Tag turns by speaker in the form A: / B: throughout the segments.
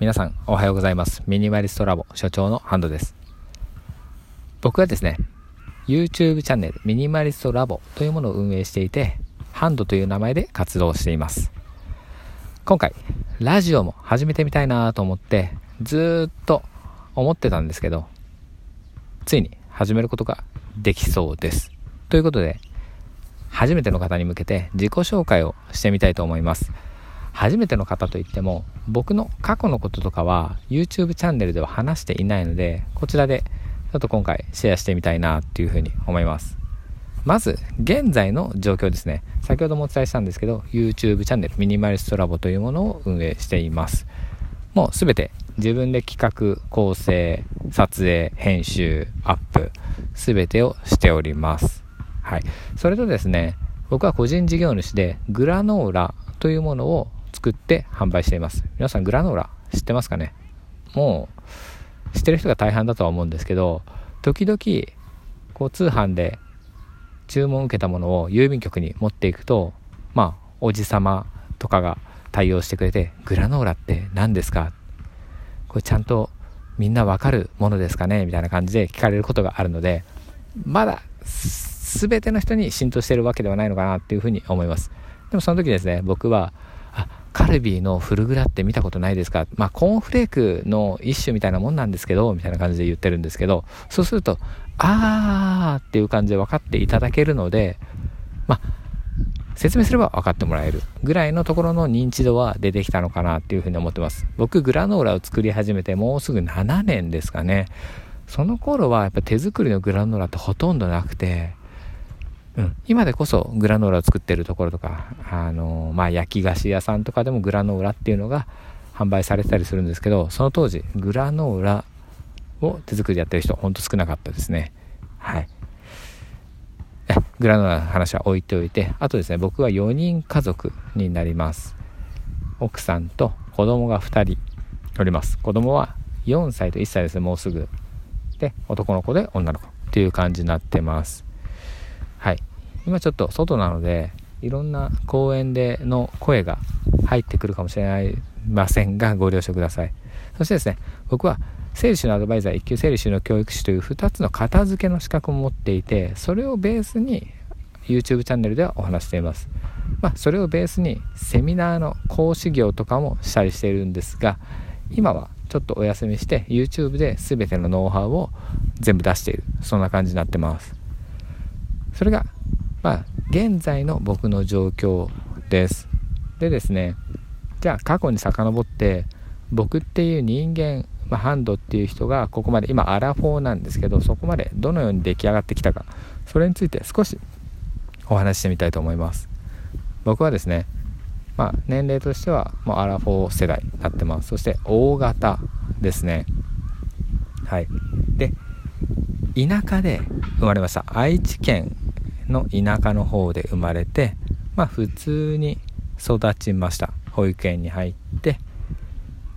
A: 皆さんおはようございます。ミニマリストラボ所長のハンドです。僕はですね YouTube チャンネルミニマリストラボというものを運営していてハンドという名前で活動しています。今回ラジオも始めてみたいなと思ってずっと思ってたんですけどついに始めることができそうです。ということで初めての方に向けて自己紹介をしてみたいと思います。初めての方といっても僕の過去のこととかは YouTube チャンネルでは話していないのでこちらでちょっと今回シェアしてみたいなっていうふうに思います。まず現在の状況ですね。先ほどもお伝えしたんですけど YouTube チャンネルミニマリストラボというものを運営しています。もうすべて自分で企画構成撮影編集アップすべてをしております。はい。それとですね僕は個人事業主でグラノーラというものを作って販売しています。皆さんグラノーラ知ってますかね？もう知ってる人が大半だとは思うんですけど時々こう通販で注文を受けたものを郵便局に持っていくとまあおじさまとかが対応してくれてグラノーラって何ですか？これちゃんとみんなわかるものですかね？みたいな感じで聞かれることがあるのでまだ全ての人に浸透してるわけではないのかなっていうふうに思います。でもその時ですね僕はカルビーのフルグラって見たことないですか？まあコーンフレークの一種みたいなもんなんですけどみたいな感じで言ってるんですけどそうするとあーっていう感じで分かっていただけるのでまあ説明すれば分かってもらえるぐらいのところの認知度は出てきたのかなっていうふうに思ってます。僕グラノーラを作り始めてもうすぐ7年ですかね。その頃はやっぱ手作りのグラノーラってほとんどなくてうん、今でこそグラノーラを作ってるところとか、あのまあ、焼き菓子屋さんとかでもグラノーラっていうのが販売されてたりするんですけどその当時グラノーラを手作りやってる人ほんと少なかったですね。はい。グラノーラの話は置いておいてあとですね僕は4人家族になります。奥さんと子供が2人おります。子供は4歳と1歳ですねもうすぐ。で男の子で女の子っていう感じになってます。はい。今ちょっと外なのでいろんな公園での声が入ってくるかもしれませんがご了承ください。そしてですね僕は整理収納アドバイザー1級整理収納教育士という2つの片付けの資格を持っていてそれをベースに YouTube チャンネルではお話しています。まあ、それをベースにセミナーの講師業とかもしたりしているんですが今はちょっとお休みして YouTube で全てのノウハウを全部出している。そんな感じになってます。それがまあ、現在の僕の状況です。でですね、じゃあ過去に遡って、僕っていう人間、まあ、ハンドっていう人がここまで、今アラフォーなんですけど、そこまでどのように出来上がってきたか、それについて少しお話ししてみたいと思います。僕はですね、まあ、年齢としてはもうアラフォー世代になってます。そして大型ですね。はい。で、田舎で生まれました。愛知県の田舎の方で生まれてまあ普通に育ちました。保育園に入って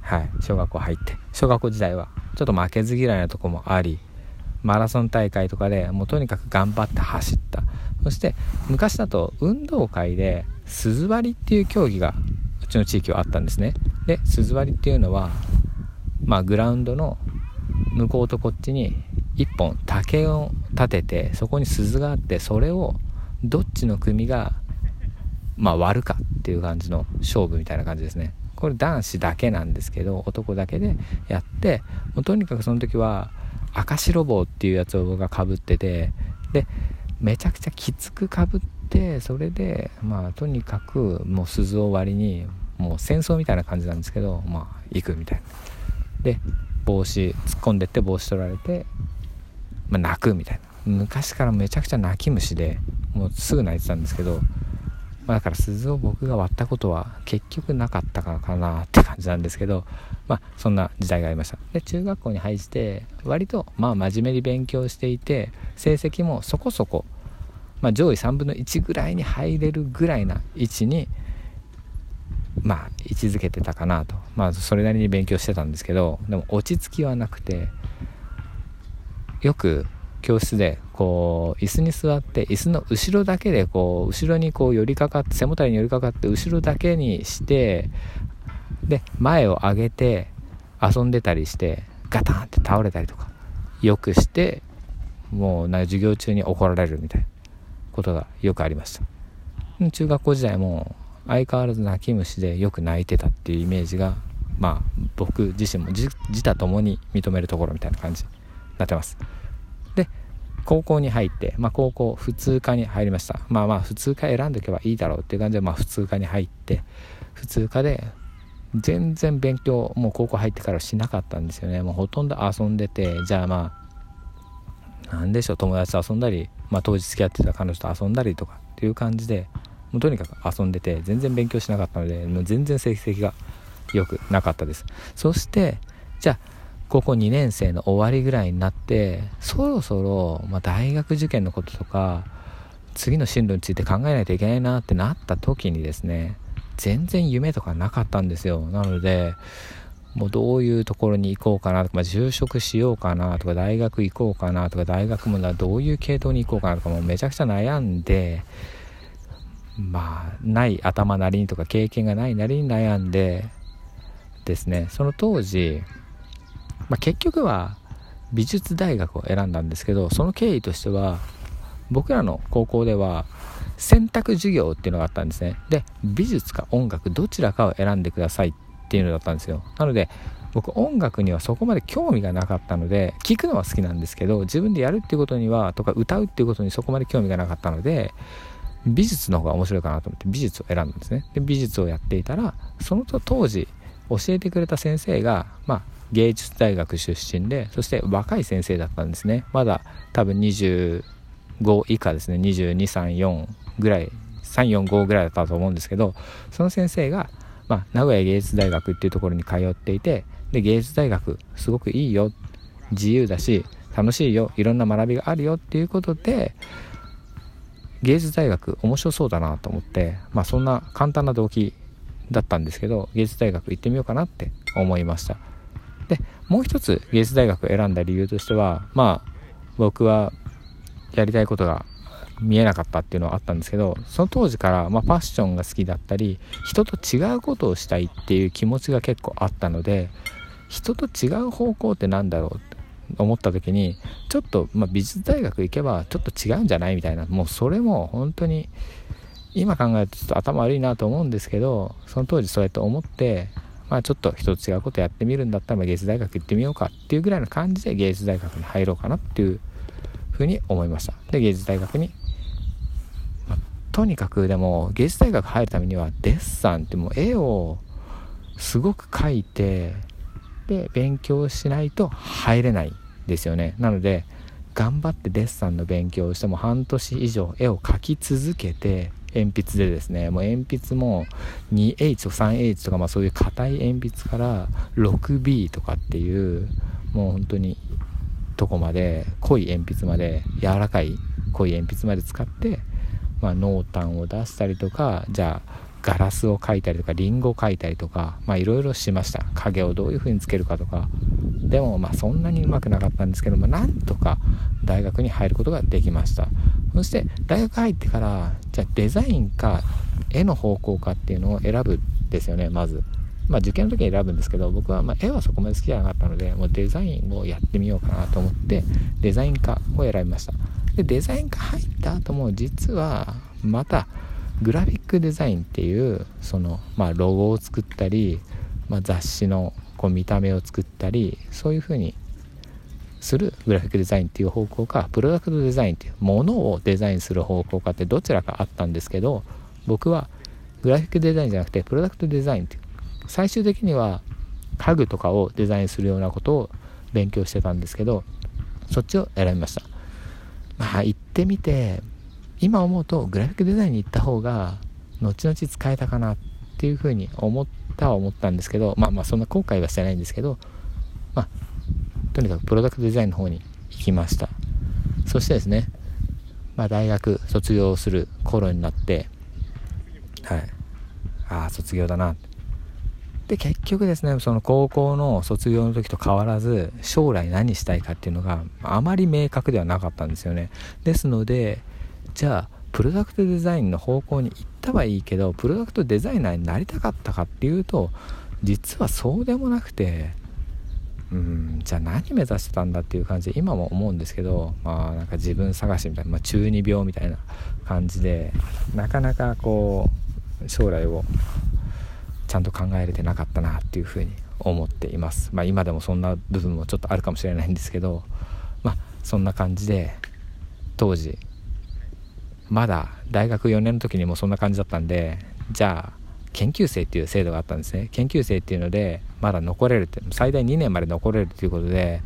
A: はい小学校入って。小学校時代はちょっと負けず嫌いなとこもありマラソン大会とかでもうとにかく頑張って走った。そして昔だと運動会で鈴割りっていう競技がうちの地域はあったんですね。で鈴割りっていうのはまあグラウンドの向こうとこっちに1本竹を立ててそこに鈴があってそれをどっちの組がまあ割るかっていう感じの勝負みたいな感じですね。これ男子だけなんですけど男だけでやってもうとにかくその時は赤白棒っていうやつを僕がかぶっててでめちゃくちゃきつくかぶってそれでまあとにかくもう鈴を割りにもう戦争みたいな感じなんですけどまあ行くみたいな。で帽子突っ込んでって帽子取られてまあ、泣くみたいな。昔からめちゃくちゃ泣き虫でもうすぐ泣いてたんですけど、まあ、だから鈴を僕が割ったことは結局なかったかなって感じなんですけどまあそんな時代がありました。で中学校に入って割とまあ真面目に勉強していて成績もそこそこ、まあ、上位3分の1ぐらいに入れるぐらいな位置にまあ位置づけてたかなと。まあそれなりに勉強してたんですけどでも落ち着きはなくてよく教室でこう椅子に座って椅子の後ろだけでこう後ろにこう寄りかかって背もたれに寄りかかって後ろだけにしてで前を上げて遊んでたりしてガタンって倒れたりとかよくしてもうな授業中に怒られるみたいなことがよくありました。中学校時代も相変わらず泣き虫でよく泣いてたっていうイメージがまあ僕自身も自他ともに認めるところみたいな感じ。なってます。で高校に入って、まあ、高校普通科に入りました。まあまあ普通科選んでおけばいいだろうっていう感じで、まあ、普通科に入って普通科で全然勉強もう高校入ってからしなかったんですよね。もうほとんど遊んでてじゃあまあなんでしょう友達と遊んだり、まあ、当時付き合ってた彼女と遊んだりとかっていう感じでもうとにかく遊んでて全然勉強しなかったのでもう全然成績が良くなかったです。そしてじゃあ高校2年生の終わりぐらいになってそろそろ、まあ、大学受験のこととか次の進路について考えないといけないなってなった時にですね全然夢とかなかったんですよ。なのでもうどういうところに行こうかなとか、まあ、就職しようかなとか大学行こうかなとか大学もどういう系統に行こうかなとかもうめちゃくちゃ悩んでまあない頭なりにとか経験がないなりに悩んでですね。その当時まあ、結局は美術大学を選んだんですけどその経緯としては僕らの高校では選択授業っていうのがあったんですね。で美術か音楽どちらかを選んでくださいっていうのだったんですよ。なので僕音楽にはそこまで興味がなかったので聴くのは好きなんですけど自分でやるっていうことにはとか歌うっていうことにそこまで興味がなかったので美術の方が面白いかなと思って美術を選んだんですね。で美術をやっていたらその当時教えてくれた先生がまあ芸術大学出身でそして若い先生だったんですね。まだ多分25以下ですね。2234ぐらい345ぐらいだったと思うんですけどその先生が、まあ、名古屋芸術大学っていうところに通っていてで芸術大学すごくいいよ。自由だし楽しいよ。いろんな学びがあるよっていうことで芸術大学面白そうだなと思ってまあそんな簡単な動機だったんですけど芸術大学行ってみようかなって思いました。でもう一つ芸術大学を選んだ理由としてはまあ僕はやりたいことが見えなかったっていうのはあったんですけどその当時から、まあ、ファッションが好きだったり人と違うことをしたいっていう気持ちが結構あったので人と違う方向って何だろうって思った時にちょっと、まあ、美術大学行けばちょっと違うんじゃないみたいなもうそれも本当に今考えるとちょっと頭悪いなと思うんですけどその当時そうやって思ってまあ、ちょっと一つ違うことやってみるんだったら芸術大学行ってみようかっていうぐらいの感じで芸術大学に入ろうかなっていうふうに思いました。で芸術大学に、まあ、とにかくでも芸術大学入るためにはデッサンってもう絵をすごく描いてで勉強しないと入れないですよね。なので頑張ってデッサンの勉強をしても半年以上絵を描き続けて鉛筆でですねもう鉛筆も 2H と 3H とか、まあ、そういう硬い鉛筆から 6B とかっていうもう本当にとこまで濃い鉛筆まで柔らかい濃い鉛筆まで使って、まあ、濃淡を出したりとかじゃあガラスを描いたりとかリンゴを描いたりとかまあいろいろしました。影をどういう風につけるかとか。でもまあそんなにうまくなかったんですけどもなんとか大学に入ることができました。そして大学入ってからじゃあデザインか絵の方向かっていうのを選ぶんですよねまず。まあ受験の時に選ぶんですけど僕はま絵はそこまで好きじゃなかったのでもうデザインをやってみようかなと思ってデザイン科を選びました。でデザイン科入った後も実はまたグラフィックデザインっていうその、まあ、ロゴを作ったり、まあ、雑誌のこう見た目を作ったりそういうふうにするグラフィックデザインっていう方向かプロダクトデザインっていうものをデザインする方向かってどちらかあったんですけど僕はグラフィックデザインじゃなくてプロダクトデザインっていう最終的には家具とかをデザインするようなことを勉強してたんですけどそっちを選びました。まあ行ってみて今思うとグラフィックデザインに行った方が後々使えたかなっていうふうに思ったは思ったんですけどまあまあそんな後悔はしてないんですけどとにかくプロダクトデザインの方に行きました。そしてですねまあ大学卒業する頃になってはい。ああ卒業だな。で結局ですねその高校の卒業の時と変わらず将来何したいかっていうのがあまり明確ではなかったんですよね。ですのでじゃあプロダクトデザインの方向に行ったはいいけどプロダクトデザイナーになりたかったかっていうと実はそうでもなくてうん。じゃあ何目指してたんだっていう感じで今も思うんですけどまあなんか自分探しみたいな、まあ、中二病みたいな感じでなかなかこう将来をちゃんと考えれてなかったなっていうふうに思っています。まあ今でもそんな部分もちょっとあるかもしれないんですけどまあそんな感じで当時まだ大学4年の時にもそんな感じだったんでじゃあ研究生っていう制度があったんですね。研究生っていうのでまだ残れるって最大2年まで残れるということで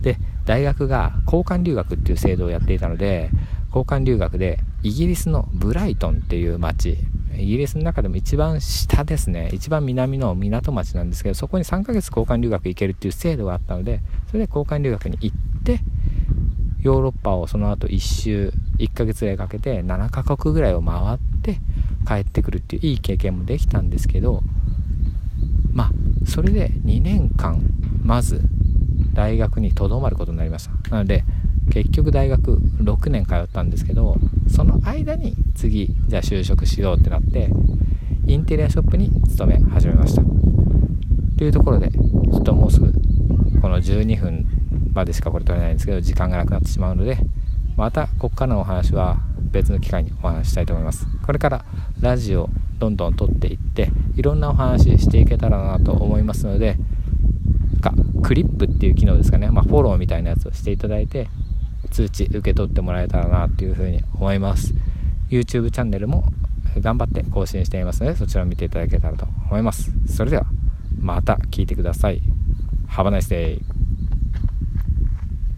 A: で大学が交換留学っていう制度をやっていたので交換留学でイギリスのブライトンっていう町イギリスの中でも一番下ですね。一番南の港町なんですけどそこに3ヶ月交換留学行けるっていう制度があったのでそれで交換留学に行ってヨーロッパをその後1周1ヶ月ぐらいかけて7カ国ぐらいを回って帰ってくるっていういい経験もできたんですけどまあそれで2年間まず大学にとどまることになりました。なので結局大学6年通ったんですけどその間に次じゃあ就職しようってなってインテリアショップに勤め始めました。というところでちょっともうすぐこの12分までしかこれ取れないんですけど時間がなくなってしまうのでまたここからのお話は別の機会にお話したいと思います。これからラジオどんどん撮っていっていろんなお話していけたらなと思いますのでかクリップっていう機能ですかね、まあ、フォローみたいなやつをしていただいて通知受け取ってもらえたらなっていうふうに思います。YouTube チャンネルも頑張って更新していますのでそちらを見ていただけたらと思います。それではまた聞いてください。Have a nice day